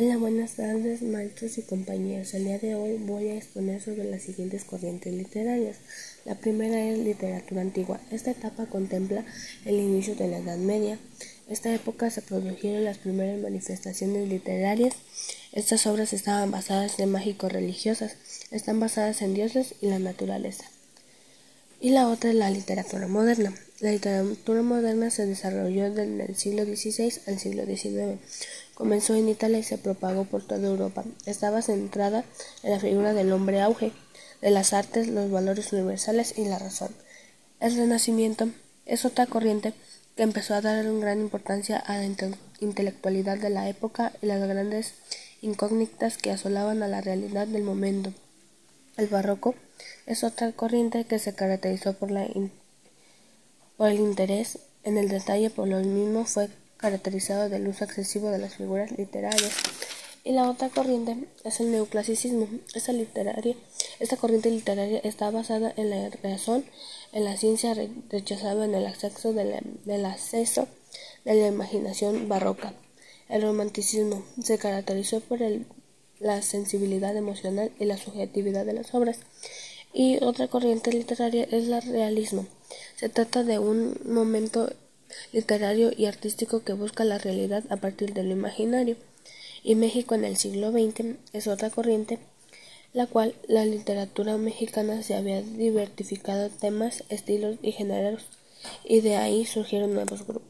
Hola, buenas tardes, maestros y compañeros. El día de hoy voy a exponer sobre las siguientes corrientes literarias. La primera es literatura antigua. Esta etapa contempla el inicio de la Edad Media. Esta época se produjeron las primeras manifestaciones literarias. Estas obras estaban basadas en mágico-religiosas, están basadas en dioses y la naturaleza. Y la otra es la literatura moderna. La literatura moderna se desarrolló desde el siglo XVI al siglo XIX. Comenzó en Italia y se propagó por toda Europa. Estaba centrada en la figura del hombre auge, de las artes, los valores universales y la razón. El Renacimiento es otra corriente que empezó a dar gran importancia a la intelectualidad de la época y las grandes incógnitas que asolaban a la realidad del momento. El barroco es otra corriente que se caracterizó por la por el interés en el detalle por lo mismo fue caracterizado del uso excesivo de las figuras literarias. Y la otra corriente es el neoclasicismo. Esta, literaria, esta corriente literaria está basada en la razón, en la ciencia, rechazada en el acceso de del acceso de la imaginación barroca. El romanticismo se caracterizó por el, la sensibilidad emocional y la subjetividad de las obras. Y otra corriente literaria es el realismo. Se trata de un momento literario y artístico que busca la realidad a partir de lo imaginario. Y México en el siglo XX es otra corriente, la cual la literatura mexicana se había diversificado temas, estilos y géneros, y de ahí surgieron nuevos grupos.